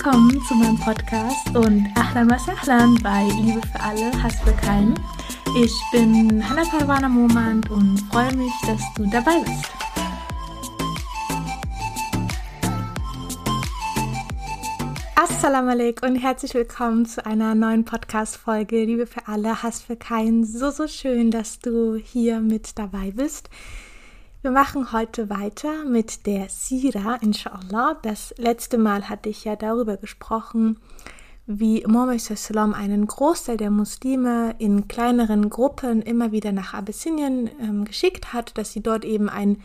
Willkommen zu meinem Podcast und Ahlan was Ahlan bei Liebe für alle, Hass für keinen. Ich bin Hannah Parwana Momand und freue mich, dass du dabei bist. Assalamu alaikum und herzlich willkommen zu einer neuen Podcast-Folge Liebe für alle, Hass für keinen. So, so schön, dass du hier mit dabei bist. Wir machen heute weiter mit der Sira, inshallah. Das letzte Mal hatte ich ja darüber gesprochen, wie Muhammad sallam einen Großteil der Muslime in kleineren Gruppen immer wieder nach Abyssinien ähm, geschickt hat, dass sie dort eben ein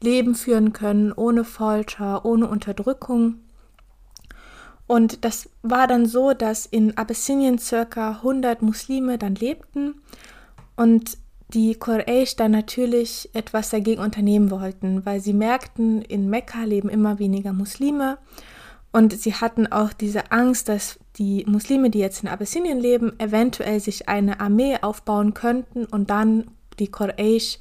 Leben führen können, ohne Folter, ohne Unterdrückung. Und das war dann so, dass in Abyssinien circa 100 Muslime dann lebten und die Quraysh dann natürlich etwas dagegen unternehmen wollten, weil sie merkten, in Mekka leben immer weniger Muslime und sie hatten auch diese Angst, dass die Muslime, die jetzt in Abyssinien leben, eventuell sich eine Armee aufbauen könnten und dann die Quraysh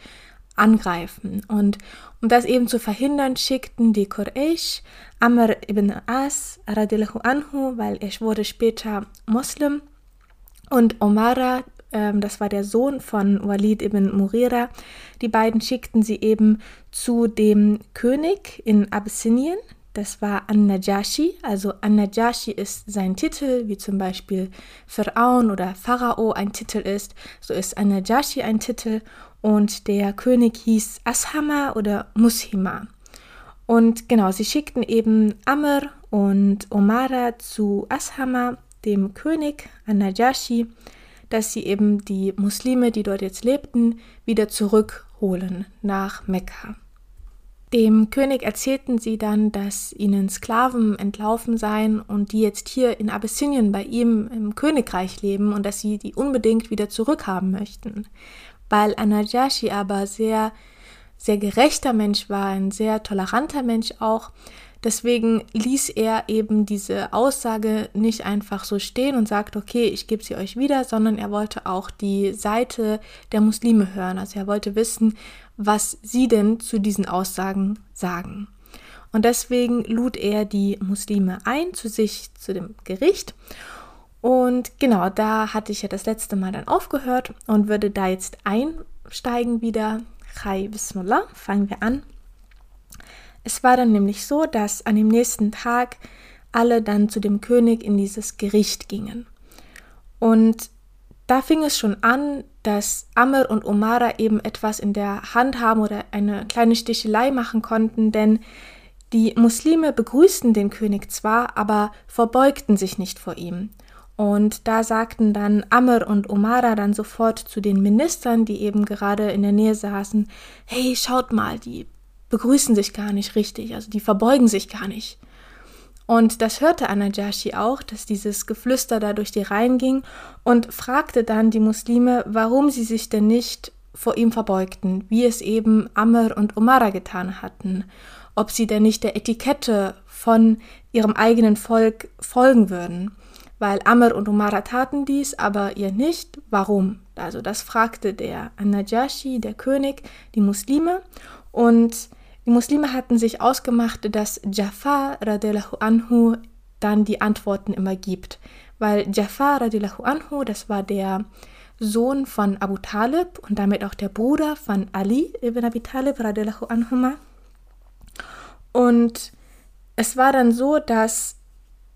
angreifen. Und um das eben zu verhindern, schickten die Quraysh Amr ibn As radiallahu anhu, weil er wurde später Muslim, und Omara, ähm, das war der Sohn von Walid ibn Murira. Die beiden schickten sie eben zu dem König in Abyssinien. Das war An-Najashi. Also An-Najashi ist sein Titel, wie zum Beispiel Pharaon oder Pharao ein Titel ist. So ist An-Najashi ein Titel. Und der König hieß Ashama oder Mushima. Und genau, sie schickten eben Amr und Omara zu Ashama, dem König An-Najashi dass sie eben die Muslime, die dort jetzt lebten, wieder zurückholen nach Mekka. Dem König erzählten sie dann, dass ihnen Sklaven entlaufen seien und die jetzt hier in Abyssinien bei ihm im Königreich leben und dass sie die unbedingt wieder zurückhaben möchten. Weil Anajashi aber sehr, sehr gerechter Mensch war, ein sehr toleranter Mensch auch, Deswegen ließ er eben diese Aussage nicht einfach so stehen und sagt, okay, ich gebe sie euch wieder, sondern er wollte auch die Seite der Muslime hören. Also er wollte wissen, was sie denn zu diesen Aussagen sagen. Und deswegen lud er die Muslime ein zu sich, zu dem Gericht. Und genau, da hatte ich ja das letzte Mal dann aufgehört und würde da jetzt einsteigen wieder. Chai Bismillah, fangen wir an. Es war dann nämlich so, dass an dem nächsten Tag alle dann zu dem König in dieses Gericht gingen. Und da fing es schon an, dass Amr und Omara eben etwas in der Hand haben oder eine kleine Stichelei machen konnten, denn die Muslime begrüßten den König zwar, aber verbeugten sich nicht vor ihm. Und da sagten dann Amr und Omara dann sofort zu den Ministern, die eben gerade in der Nähe saßen, hey, schaut mal, die begrüßen sich gar nicht richtig, also die verbeugen sich gar nicht. Und das hörte Anajashi auch, dass dieses Geflüster da durch die Reihen ging und fragte dann die Muslime, warum sie sich denn nicht vor ihm verbeugten, wie es eben Amr und Umara getan hatten, ob sie denn nicht der Etikette von ihrem eigenen Volk folgen würden, weil Amr und Umara taten dies, aber ihr nicht, warum? Also das fragte der Anajashi, der König, die Muslime und die Muslime hatten sich ausgemacht, dass Jafar radiallahu anhu dann die Antworten immer gibt, weil Jafar radiallahu anhu, das war der Sohn von Abu Talib und damit auch der Bruder von Ali ibn Abi Talib radiallahu anhuma. Und es war dann so, dass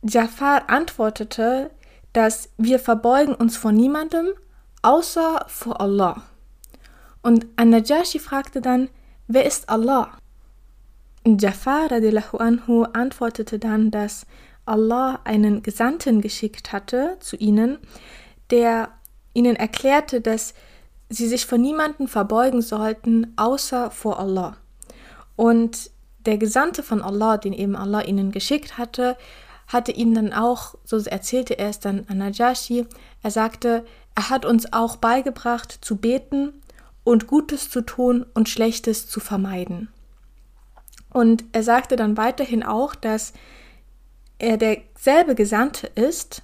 Jafar antwortete, dass wir verbeugen uns vor niemandem außer vor Allah. Und An-Najashi fragte dann, wer ist Allah? Jafar radiallahu anhu antwortete dann, dass Allah einen Gesandten geschickt hatte zu ihnen, der ihnen erklärte, dass sie sich vor niemanden verbeugen sollten, außer vor Allah. Und der Gesandte von Allah, den eben Allah ihnen geschickt hatte, hatte ihnen dann auch, so erzählte er es dann an Najashi, er sagte, er hat uns auch beigebracht zu beten und Gutes zu tun und Schlechtes zu vermeiden. Und er sagte dann weiterhin auch, dass er derselbe Gesandte ist,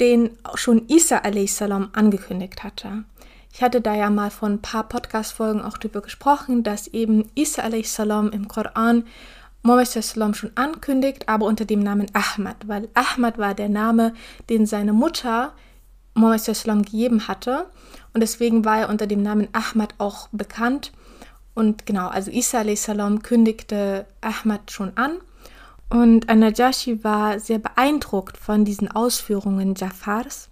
den schon Isa a.s. angekündigt hatte. Ich hatte da ja mal von ein paar Podcast-Folgen auch darüber gesprochen, dass eben Isa a.s. im Koran Mohammed schon ankündigt, aber unter dem Namen Ahmad, weil Ahmad war der Name, den seine Mutter Mohammed gegeben hatte und deswegen war er unter dem Namen Ahmad auch bekannt. Und genau, also Isa salam kündigte Ahmad schon an und Anajashi war sehr beeindruckt von diesen Ausführungen Jafars,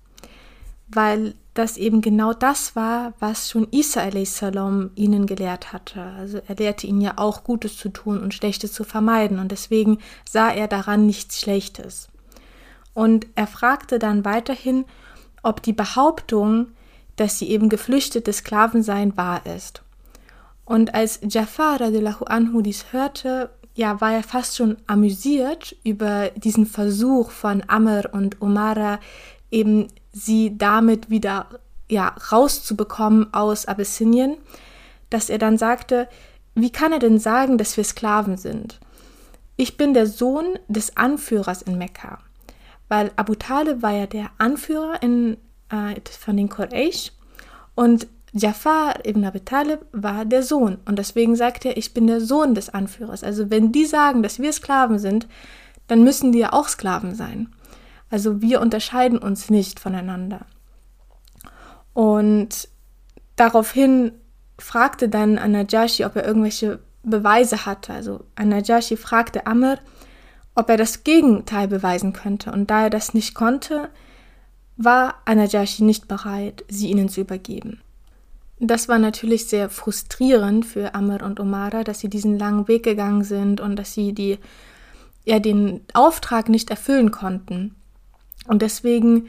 weil das eben genau das war, was schon Isa salam ihnen gelehrt hatte. Also er lehrte ihnen ja auch Gutes zu tun und Schlechtes zu vermeiden und deswegen sah er daran nichts Schlechtes. Und er fragte dann weiterhin, ob die Behauptung, dass sie eben geflüchtete Sklaven seien, wahr ist. Und als Jafar radiallahu anhu dies hörte, ja, war er fast schon amüsiert über diesen Versuch von Amr und Omara, eben sie damit wieder ja, rauszubekommen aus Abyssinien, dass er dann sagte, wie kann er denn sagen, dass wir Sklaven sind? Ich bin der Sohn des Anführers in Mekka, weil Abu Talib war ja der Anführer in, äh, von den Quraysh und Jafar ibn Abi Talib war der Sohn und deswegen sagt er, ich bin der Sohn des Anführers. Also wenn die sagen, dass wir Sklaven sind, dann müssen die ja auch Sklaven sein. Also wir unterscheiden uns nicht voneinander. Und daraufhin fragte dann Anajashi, ob er irgendwelche Beweise hatte. Also Anajashi fragte Amr, ob er das Gegenteil beweisen könnte. Und da er das nicht konnte, war Anajashi nicht bereit, sie ihnen zu übergeben. Das war natürlich sehr frustrierend für Amr und Omara, dass sie diesen langen Weg gegangen sind und dass sie die, ja, den Auftrag nicht erfüllen konnten. Und deswegen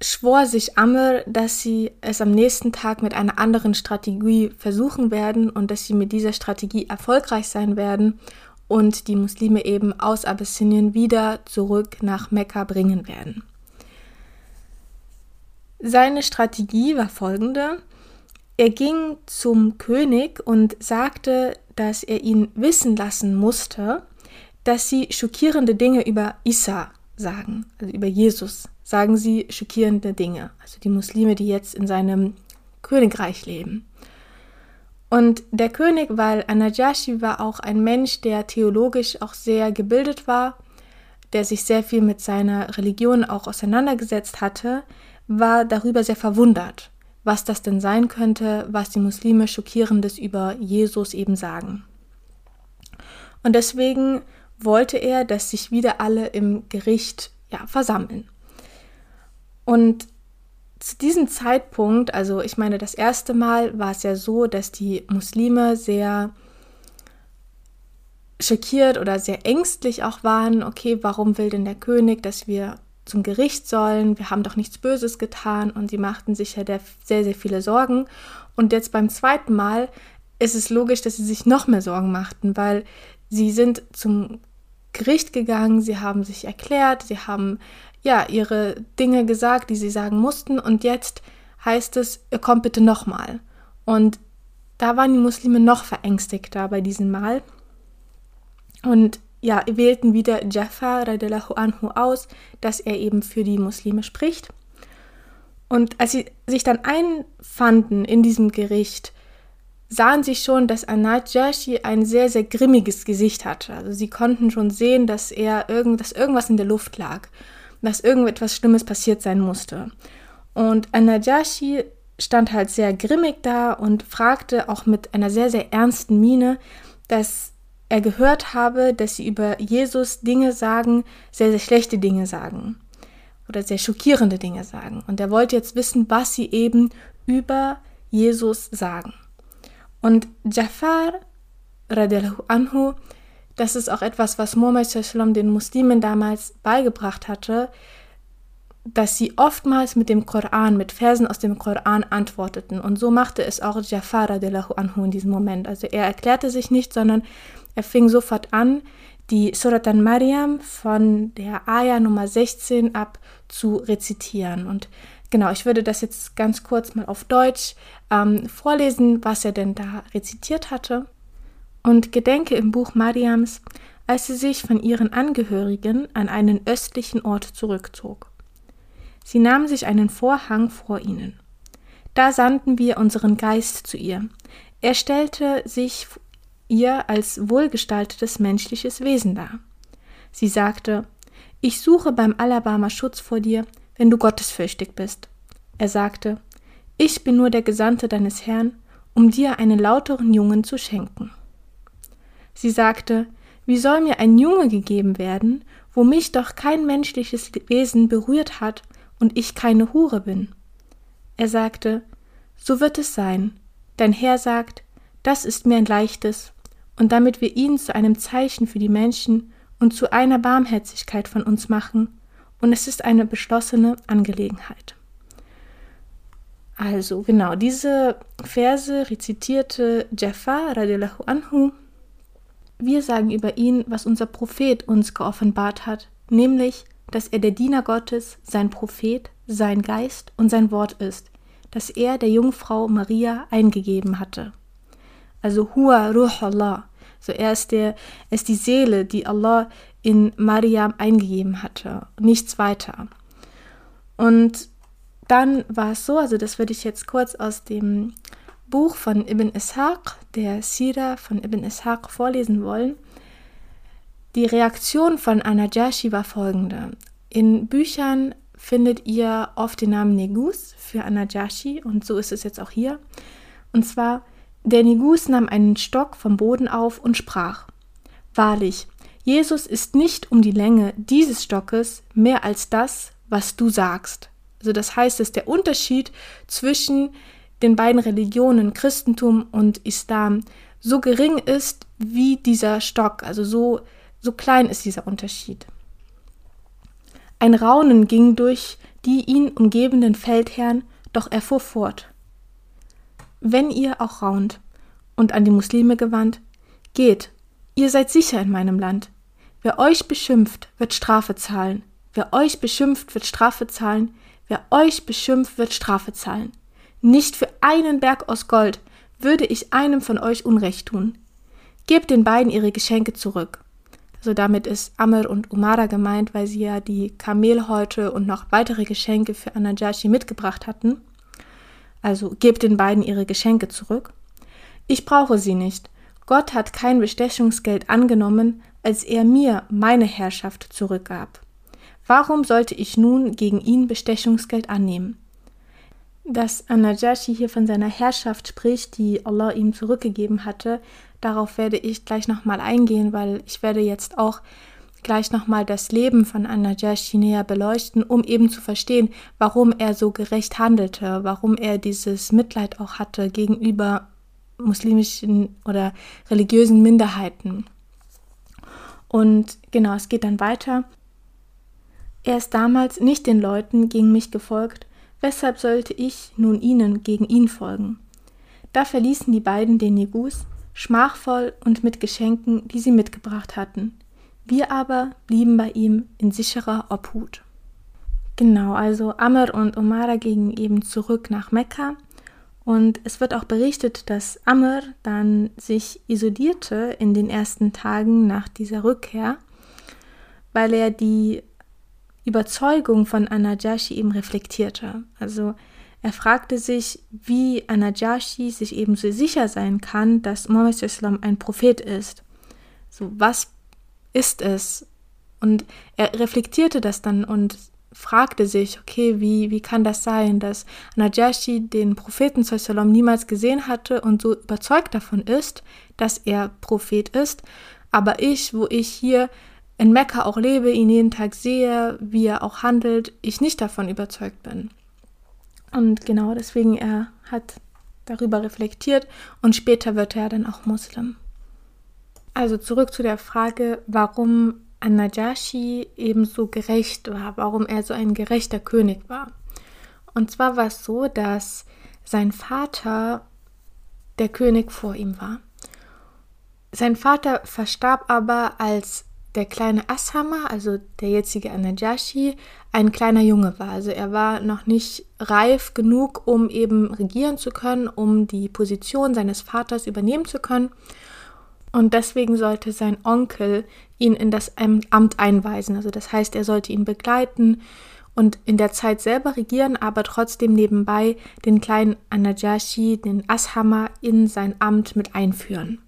schwor sich Amr, dass sie es am nächsten Tag mit einer anderen Strategie versuchen werden und dass sie mit dieser Strategie erfolgreich sein werden und die Muslime eben aus Abyssinien wieder zurück nach Mekka bringen werden. Seine Strategie war folgende. Er ging zum König und sagte, dass er ihn wissen lassen musste, dass sie schockierende Dinge über Isa sagen, also über Jesus, sagen sie schockierende Dinge, also die Muslime, die jetzt in seinem Königreich leben. Und der König, weil Anajashi war auch ein Mensch, der theologisch auch sehr gebildet war, der sich sehr viel mit seiner Religion auch auseinandergesetzt hatte, war darüber sehr verwundert was das denn sein könnte, was die Muslime schockierendes über Jesus eben sagen. Und deswegen wollte er, dass sich wieder alle im Gericht ja, versammeln. Und zu diesem Zeitpunkt, also ich meine, das erste Mal war es ja so, dass die Muslime sehr schockiert oder sehr ängstlich auch waren, okay, warum will denn der König, dass wir zum Gericht sollen, wir haben doch nichts Böses getan und sie machten sich ja sehr, sehr viele Sorgen. Und jetzt beim zweiten Mal ist es logisch, dass sie sich noch mehr Sorgen machten, weil sie sind zum Gericht gegangen, sie haben sich erklärt, sie haben ja ihre Dinge gesagt, die sie sagen mussten und jetzt heißt es, ihr kommt bitte nochmal. Und da waren die Muslime noch verängstigter bei diesem Mal. Und ja, wählten wieder Jafar radiallahu anhu aus, dass er eben für die Muslime spricht. Und als sie sich dann einfanden in diesem Gericht, sahen sie schon, dass Anajashi ein sehr, sehr grimmiges Gesicht hatte. Also sie konnten schon sehen, dass er irgend, dass irgendwas in der Luft lag, dass irgendetwas Schlimmes passiert sein musste. Und Anajashi stand halt sehr grimmig da und fragte auch mit einer sehr, sehr ernsten Miene, dass er gehört habe, dass sie über Jesus Dinge sagen, sehr, sehr schlechte Dinge sagen oder sehr schockierende Dinge sagen. Und er wollte jetzt wissen, was sie eben über Jesus sagen. Und Jafar radiallahu anhu, das ist auch etwas, was Muhammad den Muslimen damals beigebracht hatte, dass sie oftmals mit dem Koran, mit Versen aus dem Koran antworteten. Und so machte es auch Jafar radiallahu anhu in diesem Moment. Also er erklärte sich nicht, sondern er fing sofort an, die Surat al-Maryam von der Aya Nummer 16 ab zu rezitieren. Und genau, ich würde das jetzt ganz kurz mal auf Deutsch ähm, vorlesen, was er denn da rezitiert hatte. Und gedenke im Buch Mariams, als sie sich von ihren Angehörigen an einen östlichen Ort zurückzog. Sie nahm sich einen Vorhang vor ihnen. Da sandten wir unseren Geist zu ihr. Er stellte sich ihr als wohlgestaltetes menschliches Wesen dar. Sie sagte, ich suche beim Alabama Schutz vor dir, wenn du gottesfürchtig bist. Er sagte, ich bin nur der Gesandte deines Herrn, um dir einen lauteren Jungen zu schenken. Sie sagte, wie soll mir ein Junge gegeben werden, wo mich doch kein menschliches Wesen berührt hat und ich keine Hure bin? Er sagte, so wird es sein. Dein Herr sagt, das ist mir ein leichtes, und damit wir ihn zu einem Zeichen für die Menschen und zu einer Barmherzigkeit von uns machen, und es ist eine beschlossene Angelegenheit. Also genau, diese Verse rezitierte Jafar radiallahu anhu. Wir sagen über ihn, was unser Prophet uns geoffenbart hat, nämlich, dass er der Diener Gottes, sein Prophet, sein Geist und sein Wort ist, das er der Jungfrau Maria eingegeben hatte. Also Hua Ruh Allah, so er ist, der, er ist die Seele, die Allah in Mariam eingegeben hatte, nichts weiter. Und dann war es so, also das würde ich jetzt kurz aus dem Buch von Ibn Ishaq, der Sira von Ibn Ishaq, vorlesen wollen. Die Reaktion von Anajashi war folgende. In Büchern findet ihr oft den Namen Negus für Anajashi und so ist es jetzt auch hier. Und zwar der Negus nahm einen Stock vom Boden auf und sprach: Wahrlich, Jesus ist nicht um die Länge dieses Stockes mehr als das, was du sagst. Also das heißt, dass der Unterschied zwischen den beiden Religionen Christentum und Islam so gering ist wie dieser Stock, also so so klein ist dieser Unterschied. Ein Raunen ging durch die ihn umgebenden Feldherren, doch er fuhr fort wenn ihr auch raunt, und an die Muslime gewandt, geht, ihr seid sicher in meinem Land. Wer euch beschimpft, wird Strafe zahlen. Wer euch beschimpft, wird Strafe zahlen. Wer euch beschimpft, wird Strafe zahlen. Nicht für einen Berg aus Gold würde ich einem von euch Unrecht tun. Gebt den beiden ihre Geschenke zurück. Also damit ist Amr und Umara gemeint, weil sie ja die Kamelhäute und noch weitere Geschenke für Anajashi mitgebracht hatten also gebt den beiden ihre Geschenke zurück. Ich brauche sie nicht. Gott hat kein Bestechungsgeld angenommen, als er mir meine Herrschaft zurückgab. Warum sollte ich nun gegen ihn Bestechungsgeld annehmen? Dass Anajashi hier von seiner Herrschaft spricht, die Allah ihm zurückgegeben hatte, darauf werde ich gleich nochmal eingehen, weil ich werde jetzt auch gleich nochmal das Leben von Anajashi näher beleuchten, um eben zu verstehen, warum er so gerecht handelte, warum er dieses Mitleid auch hatte gegenüber muslimischen oder religiösen Minderheiten. Und genau, es geht dann weiter. Er ist damals nicht den Leuten gegen mich gefolgt, weshalb sollte ich nun ihnen gegen ihn folgen? Da verließen die beiden den Negus, schmachvoll und mit Geschenken, die sie mitgebracht hatten. Wir aber blieben bei ihm in sicherer Obhut. Genau, also Amr und Omara gingen eben zurück nach Mekka und es wird auch berichtet, dass Amr dann sich isolierte in den ersten Tagen nach dieser Rückkehr, weil er die Überzeugung von Anajashi eben reflektierte. Also er fragte sich, wie Anajashi sich eben so sicher sein kann, dass Mohammed ein Prophet ist. So, was ist es? Und er reflektierte das dann und fragte sich, okay, wie, wie kann das sein, dass Najashi den Propheten Sallam niemals gesehen hatte und so überzeugt davon ist, dass er Prophet ist, aber ich, wo ich hier in Mekka auch lebe, ihn jeden Tag sehe, wie er auch handelt, ich nicht davon überzeugt bin. Und genau deswegen er hat darüber reflektiert und später wird er dann auch Muslim. Also zurück zu der Frage, warum Anajashi eben so gerecht war, warum er so ein gerechter König war. Und zwar war es so, dass sein Vater der König vor ihm war. Sein Vater verstarb aber, als der kleine Ashama, also der jetzige Anajashi, ein kleiner Junge war. Also er war noch nicht reif genug, um eben regieren zu können, um die Position seines Vaters übernehmen zu können. Und deswegen sollte sein Onkel ihn in das Amt einweisen. Also das heißt, er sollte ihn begleiten und in der Zeit selber regieren, aber trotzdem nebenbei den kleinen Anajashi, den Ashama, in sein Amt mit einführen.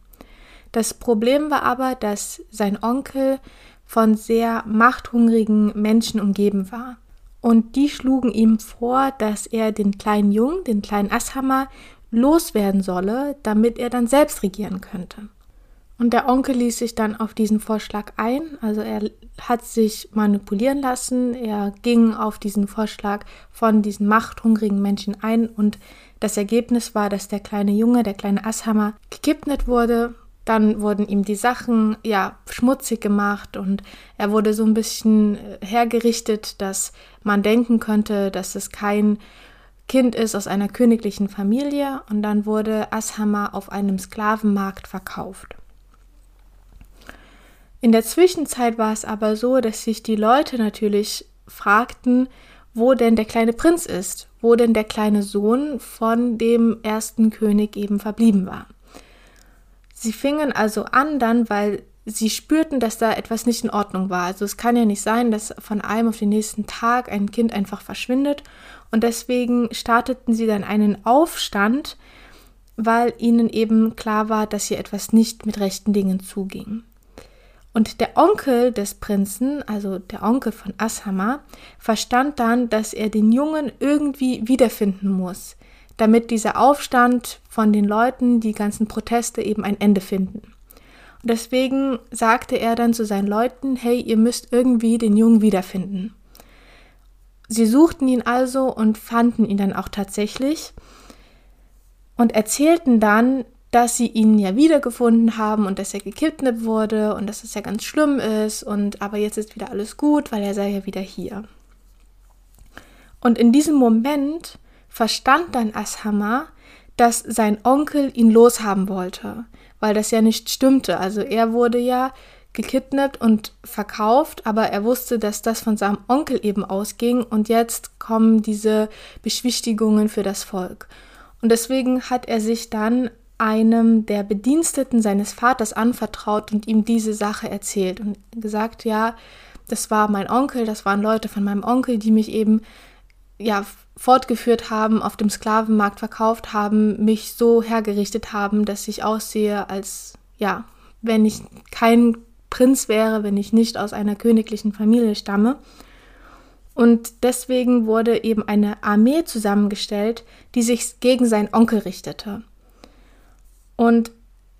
Das Problem war aber, dass sein Onkel von sehr machthungrigen Menschen umgeben war. Und die schlugen ihm vor, dass er den kleinen Jungen, den kleinen Ashammer, loswerden solle, damit er dann selbst regieren könnte. Und der Onkel ließ sich dann auf diesen Vorschlag ein. Also er hat sich manipulieren lassen. Er ging auf diesen Vorschlag von diesen machthungrigen Menschen ein. Und das Ergebnis war, dass der kleine Junge, der kleine Asshammer, gekidnet wurde. Dann wurden ihm die Sachen ja schmutzig gemacht und er wurde so ein bisschen äh, hergerichtet, dass man denken könnte, dass es kein Kind ist aus einer königlichen Familie. Und dann wurde Asshammer auf einem Sklavenmarkt verkauft. In der Zwischenzeit war es aber so, dass sich die Leute natürlich fragten, wo denn der kleine Prinz ist, wo denn der kleine Sohn von dem ersten König eben verblieben war. Sie fingen also an dann, weil sie spürten, dass da etwas nicht in Ordnung war. Also es kann ja nicht sein, dass von einem auf den nächsten Tag ein Kind einfach verschwindet. Und deswegen starteten sie dann einen Aufstand, weil ihnen eben klar war, dass hier etwas nicht mit rechten Dingen zuging. Und der Onkel des Prinzen, also der Onkel von Ashama, verstand dann, dass er den Jungen irgendwie wiederfinden muss, damit dieser Aufstand von den Leuten, die ganzen Proteste eben ein Ende finden. Und deswegen sagte er dann zu seinen Leuten, hey, ihr müsst irgendwie den Jungen wiederfinden. Sie suchten ihn also und fanden ihn dann auch tatsächlich und erzählten dann, dass sie ihn ja wiedergefunden haben und dass er gekidnappt wurde und dass es ja ganz schlimm ist und aber jetzt ist wieder alles gut, weil er sei ja wieder hier. Und in diesem Moment verstand dann Ashama, dass sein Onkel ihn loshaben wollte, weil das ja nicht stimmte. Also er wurde ja gekidnappt und verkauft, aber er wusste, dass das von seinem Onkel eben ausging und jetzt kommen diese Beschwichtigungen für das Volk. Und deswegen hat er sich dann einem der Bediensteten seines Vaters anvertraut und ihm diese Sache erzählt und gesagt, ja, das war mein Onkel, das waren Leute von meinem Onkel, die mich eben ja fortgeführt haben, auf dem Sklavenmarkt verkauft haben, mich so hergerichtet haben, dass ich aussehe, als ja, wenn ich kein Prinz wäre, wenn ich nicht aus einer königlichen Familie stamme. Und deswegen wurde eben eine Armee zusammengestellt, die sich gegen seinen Onkel richtete. Und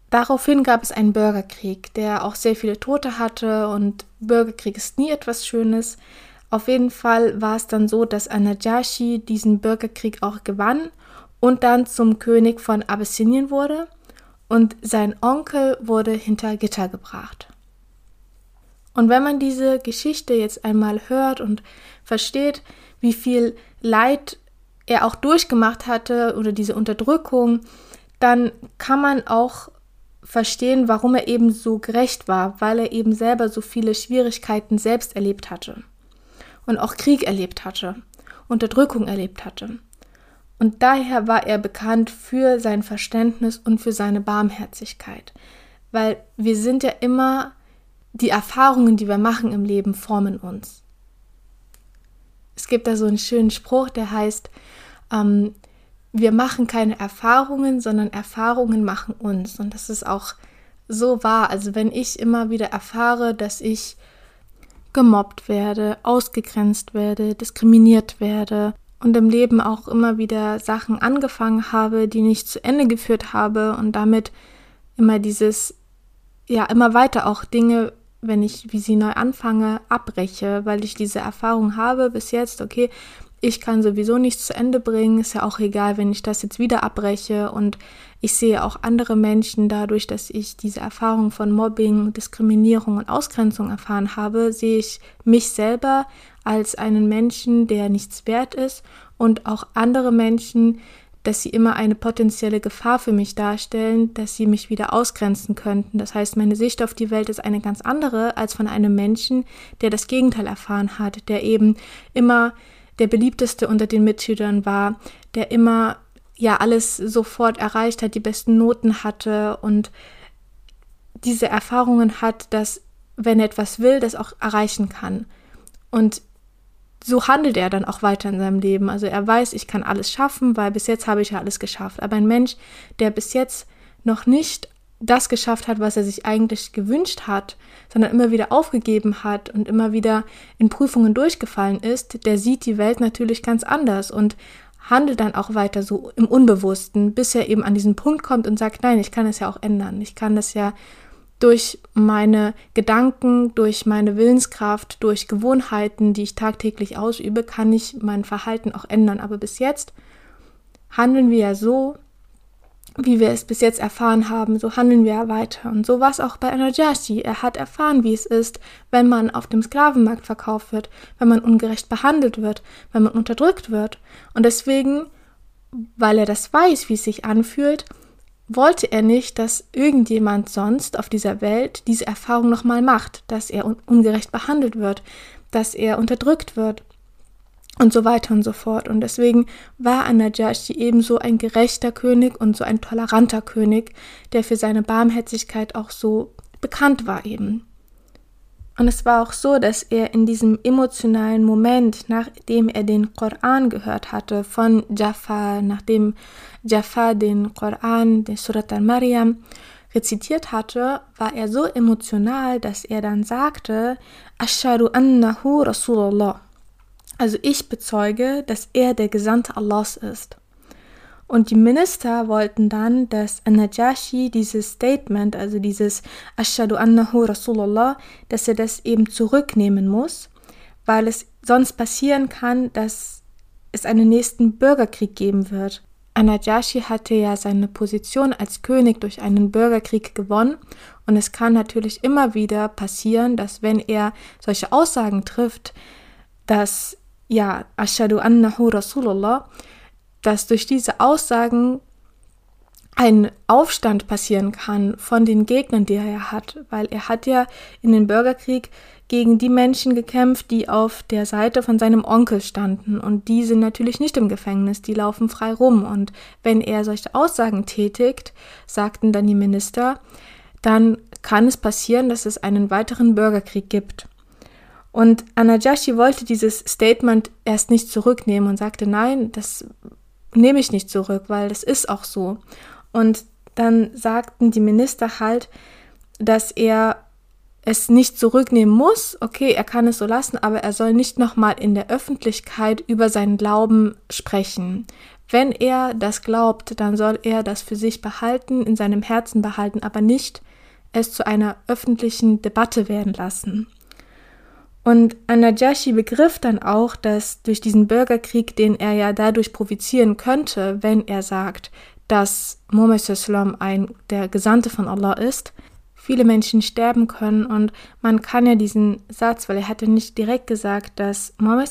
daraufhin gab es einen Bürgerkrieg, der auch sehr viele Tote hatte und Bürgerkrieg ist nie etwas Schönes. Auf jeden Fall war es dann so, dass Anajashi diesen Bürgerkrieg auch gewann und dann zum König von Abyssinien wurde und sein Onkel wurde hinter Gitter gebracht. Und wenn man diese Geschichte jetzt einmal hört und versteht, wie viel Leid er auch durchgemacht hatte oder diese Unterdrückung, dann kann man auch verstehen, warum er eben so gerecht war, weil er eben selber so viele Schwierigkeiten selbst erlebt hatte und auch Krieg erlebt hatte, Unterdrückung erlebt hatte. Und daher war er bekannt für sein Verständnis und für seine Barmherzigkeit, weil wir sind ja immer, die Erfahrungen, die wir machen im Leben, formen uns. Es gibt da so einen schönen Spruch, der heißt, ähm, wir machen keine Erfahrungen, sondern Erfahrungen machen uns. Und das ist auch so wahr. Also wenn ich immer wieder erfahre, dass ich gemobbt werde, ausgegrenzt werde, diskriminiert werde und im Leben auch immer wieder Sachen angefangen habe, die nicht zu Ende geführt habe und damit immer dieses, ja, immer weiter auch Dinge, wenn ich wie sie neu anfange, abbreche, weil ich diese Erfahrung habe bis jetzt, okay, ich kann sowieso nichts zu Ende bringen, ist ja auch egal, wenn ich das jetzt wieder abbreche. Und ich sehe auch andere Menschen dadurch, dass ich diese Erfahrung von Mobbing, Diskriminierung und Ausgrenzung erfahren habe, sehe ich mich selber als einen Menschen, der nichts wert ist. Und auch andere Menschen, dass sie immer eine potenzielle Gefahr für mich darstellen, dass sie mich wieder ausgrenzen könnten. Das heißt, meine Sicht auf die Welt ist eine ganz andere als von einem Menschen, der das Gegenteil erfahren hat, der eben immer der beliebteste unter den Mitschülern war, der immer ja alles sofort erreicht hat, die besten Noten hatte und diese Erfahrungen hat, dass wenn er etwas will, das auch erreichen kann. Und so handelt er dann auch weiter in seinem Leben. Also er weiß, ich kann alles schaffen, weil bis jetzt habe ich ja alles geschafft. Aber ein Mensch, der bis jetzt noch nicht das geschafft hat, was er sich eigentlich gewünscht hat, sondern immer wieder aufgegeben hat und immer wieder in Prüfungen durchgefallen ist, der sieht die Welt natürlich ganz anders und handelt dann auch weiter so im Unbewussten, bis er eben an diesen Punkt kommt und sagt, nein, ich kann es ja auch ändern. Ich kann das ja durch meine Gedanken, durch meine Willenskraft, durch Gewohnheiten, die ich tagtäglich ausübe, kann ich mein Verhalten auch ändern. Aber bis jetzt handeln wir ja so, wie wir es bis jetzt erfahren haben, so handeln wir weiter. Und so war es auch bei Anajashi. Er hat erfahren, wie es ist, wenn man auf dem Sklavenmarkt verkauft wird, wenn man ungerecht behandelt wird, wenn man unterdrückt wird. Und deswegen, weil er das weiß, wie es sich anfühlt, wollte er nicht, dass irgendjemand sonst auf dieser Welt diese Erfahrung nochmal macht, dass er un ungerecht behandelt wird, dass er unterdrückt wird und so weiter und so fort. Und deswegen war Anajashi ebenso ein gerechter König und so ein toleranter König, der für seine Barmherzigkeit auch so bekannt war eben. Und es war auch so, dass er in diesem emotionalen Moment, nachdem er den Koran gehört hatte von Jafar, nachdem Jafar den Koran, den Surat al-Maryam, rezitiert hatte, war er so emotional, dass er dann sagte, Ashadu annahu Rasulullah. Also ich bezeuge, dass er der Gesandte Allahs ist. Und die Minister wollten dann, dass Anajashi dieses Statement, also dieses Ashadu annahu Rasulullah, dass er das eben zurücknehmen muss, weil es sonst passieren kann, dass es einen nächsten Bürgerkrieg geben wird. Anajashi hatte ja seine Position als König durch einen Bürgerkrieg gewonnen und es kann natürlich immer wieder passieren, dass wenn er solche Aussagen trifft, dass ja, Ashadu annahu Rasulullah, dass durch diese Aussagen ein Aufstand passieren kann von den Gegnern, die er hat, weil er hat ja in den Bürgerkrieg gegen die Menschen gekämpft, die auf der Seite von seinem Onkel standen. Und die sind natürlich nicht im Gefängnis, die laufen frei rum. Und wenn er solche Aussagen tätigt, sagten dann die Minister, dann kann es passieren, dass es einen weiteren Bürgerkrieg gibt. Und Anajashi wollte dieses Statement erst nicht zurücknehmen und sagte, nein, das nehme ich nicht zurück, weil das ist auch so. Und dann sagten die Minister halt, dass er es nicht zurücknehmen muss. Okay, er kann es so lassen, aber er soll nicht nochmal in der Öffentlichkeit über seinen Glauben sprechen. Wenn er das glaubt, dann soll er das für sich behalten, in seinem Herzen behalten, aber nicht es zu einer öffentlichen Debatte werden lassen. Und Anajashi begriff dann auch, dass durch diesen Bürgerkrieg, den er ja dadurch provozieren könnte, wenn er sagt, dass Muhammad ein der Gesandte von Allah ist, viele Menschen sterben können und man kann ja diesen Satz, weil er hatte nicht direkt gesagt, dass Muhammad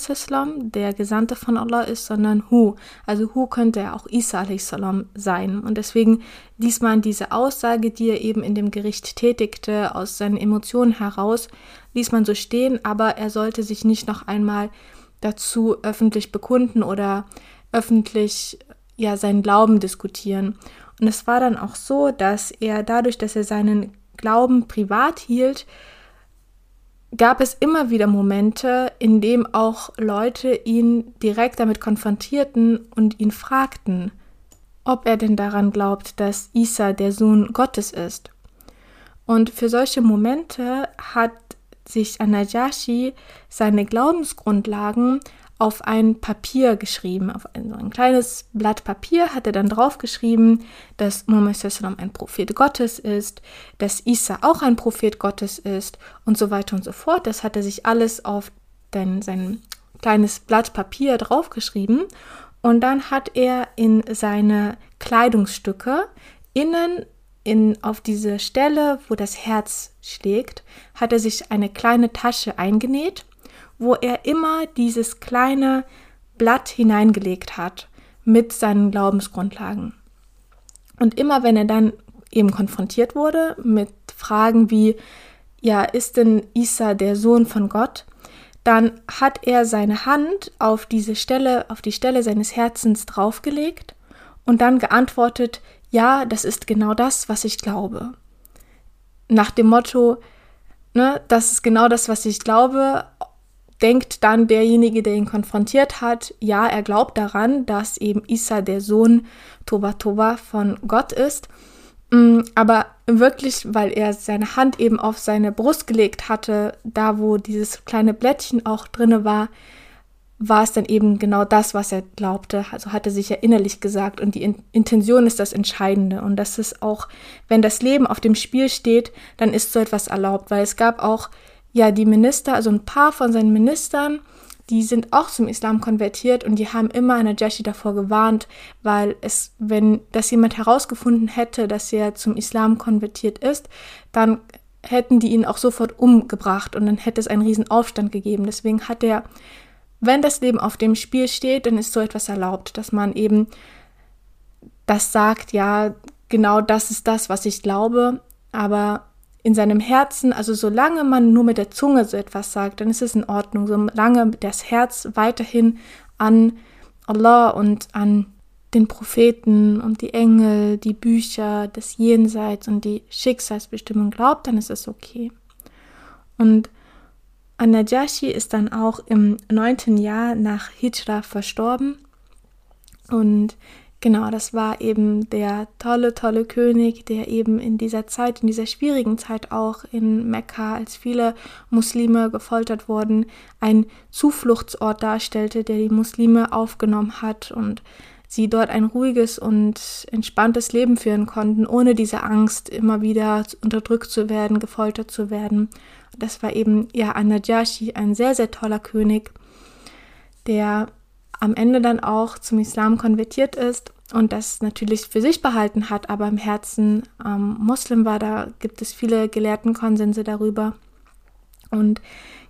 der Gesandte von Allah ist, sondern Hu. Also Hu könnte ja auch Isa sein und deswegen diesmal diese Aussage, die er eben in dem Gericht tätigte, aus seinen Emotionen heraus, ließ man so stehen, aber er sollte sich nicht noch einmal dazu öffentlich bekunden oder öffentlich ja seinen Glauben diskutieren. Und es war dann auch so, dass er dadurch, dass er seinen Glauben privat hielt, gab es immer wieder Momente, in dem auch Leute ihn direkt damit konfrontierten und ihn fragten, ob er denn daran glaubt, dass Isa der Sohn Gottes ist. Und für solche Momente hat sich Anajashi seine Glaubensgrundlagen auf ein Papier geschrieben, auf ein, so ein kleines Blatt Papier hat er dann draufgeschrieben, dass Muhammad ein Prophet Gottes ist, dass Isa auch ein Prophet Gottes ist und so weiter und so fort. Das hat er sich alles auf den, sein kleines Blatt Papier draufgeschrieben und dann hat er in seine Kleidungsstücke innen in, auf diese Stelle, wo das Herz schlägt, hat er sich eine kleine Tasche eingenäht wo er immer dieses kleine Blatt hineingelegt hat mit seinen Glaubensgrundlagen. Und immer wenn er dann eben konfrontiert wurde mit Fragen wie, ja, ist denn Isa der Sohn von Gott? Dann hat er seine Hand auf diese Stelle, auf die Stelle seines Herzens draufgelegt und dann geantwortet, ja, das ist genau das, was ich glaube. Nach dem Motto, ne, das ist genau das, was ich glaube, denkt dann derjenige, der ihn konfrontiert hat, ja, er glaubt daran, dass eben Isa der Sohn Toba Toba von Gott ist. Mm, aber wirklich, weil er seine Hand eben auf seine Brust gelegt hatte, da wo dieses kleine Blättchen auch drinne war, war es dann eben genau das, was er glaubte. Also hat er sich ja innerlich gesagt. Und die Intention ist das Entscheidende. Und das ist auch, wenn das Leben auf dem Spiel steht, dann ist so etwas erlaubt. Weil es gab auch ja die Minister, also ein paar von seinen Ministern, die sind auch zum Islam konvertiert und die haben immer Najashi davor gewarnt, weil es, wenn das jemand herausgefunden hätte, dass er zum Islam konvertiert ist, dann hätten die ihn auch sofort umgebracht und dann hätte es einen riesen Aufstand gegeben. Deswegen hat er, wenn das Leben auf dem Spiel steht, dann ist so etwas erlaubt, dass man eben das sagt, ja, genau das ist das, was ich glaube, aber in seinem Herzen, also solange man nur mit der Zunge so etwas sagt, dann ist es in Ordnung. Solange das Herz weiterhin an Allah und an den Propheten und die Engel, die Bücher des Jenseits und die Schicksalsbestimmung glaubt, dann ist es okay. Und An-Najashi ist dann auch im neunten Jahr nach Hijra verstorben. Und Genau, das war eben der tolle, tolle König, der eben in dieser Zeit, in dieser schwierigen Zeit auch in Mekka, als viele Muslime gefoltert wurden, ein Zufluchtsort darstellte, der die Muslime aufgenommen hat und sie dort ein ruhiges und entspanntes Leben führen konnten, ohne diese Angst, immer wieder unterdrückt zu werden, gefoltert zu werden. Das war eben ja An-Najashi, ein sehr, sehr toller König, der am Ende dann auch zum Islam konvertiert ist und das natürlich für sich behalten hat, aber im Herzen ähm, Muslim war. Da gibt es viele Gelehrtenkonsense darüber. Und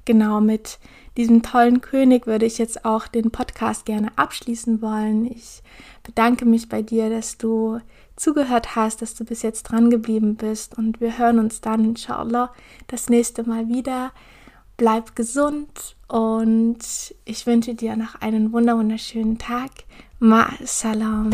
genau mit diesem tollen König würde ich jetzt auch den Podcast gerne abschließen wollen. Ich bedanke mich bei dir, dass du zugehört hast, dass du bis jetzt dran geblieben bist und wir hören uns dann inshallah das nächste Mal wieder bleib gesund und ich wünsche dir noch einen wunderschönen Tag. Ma salam.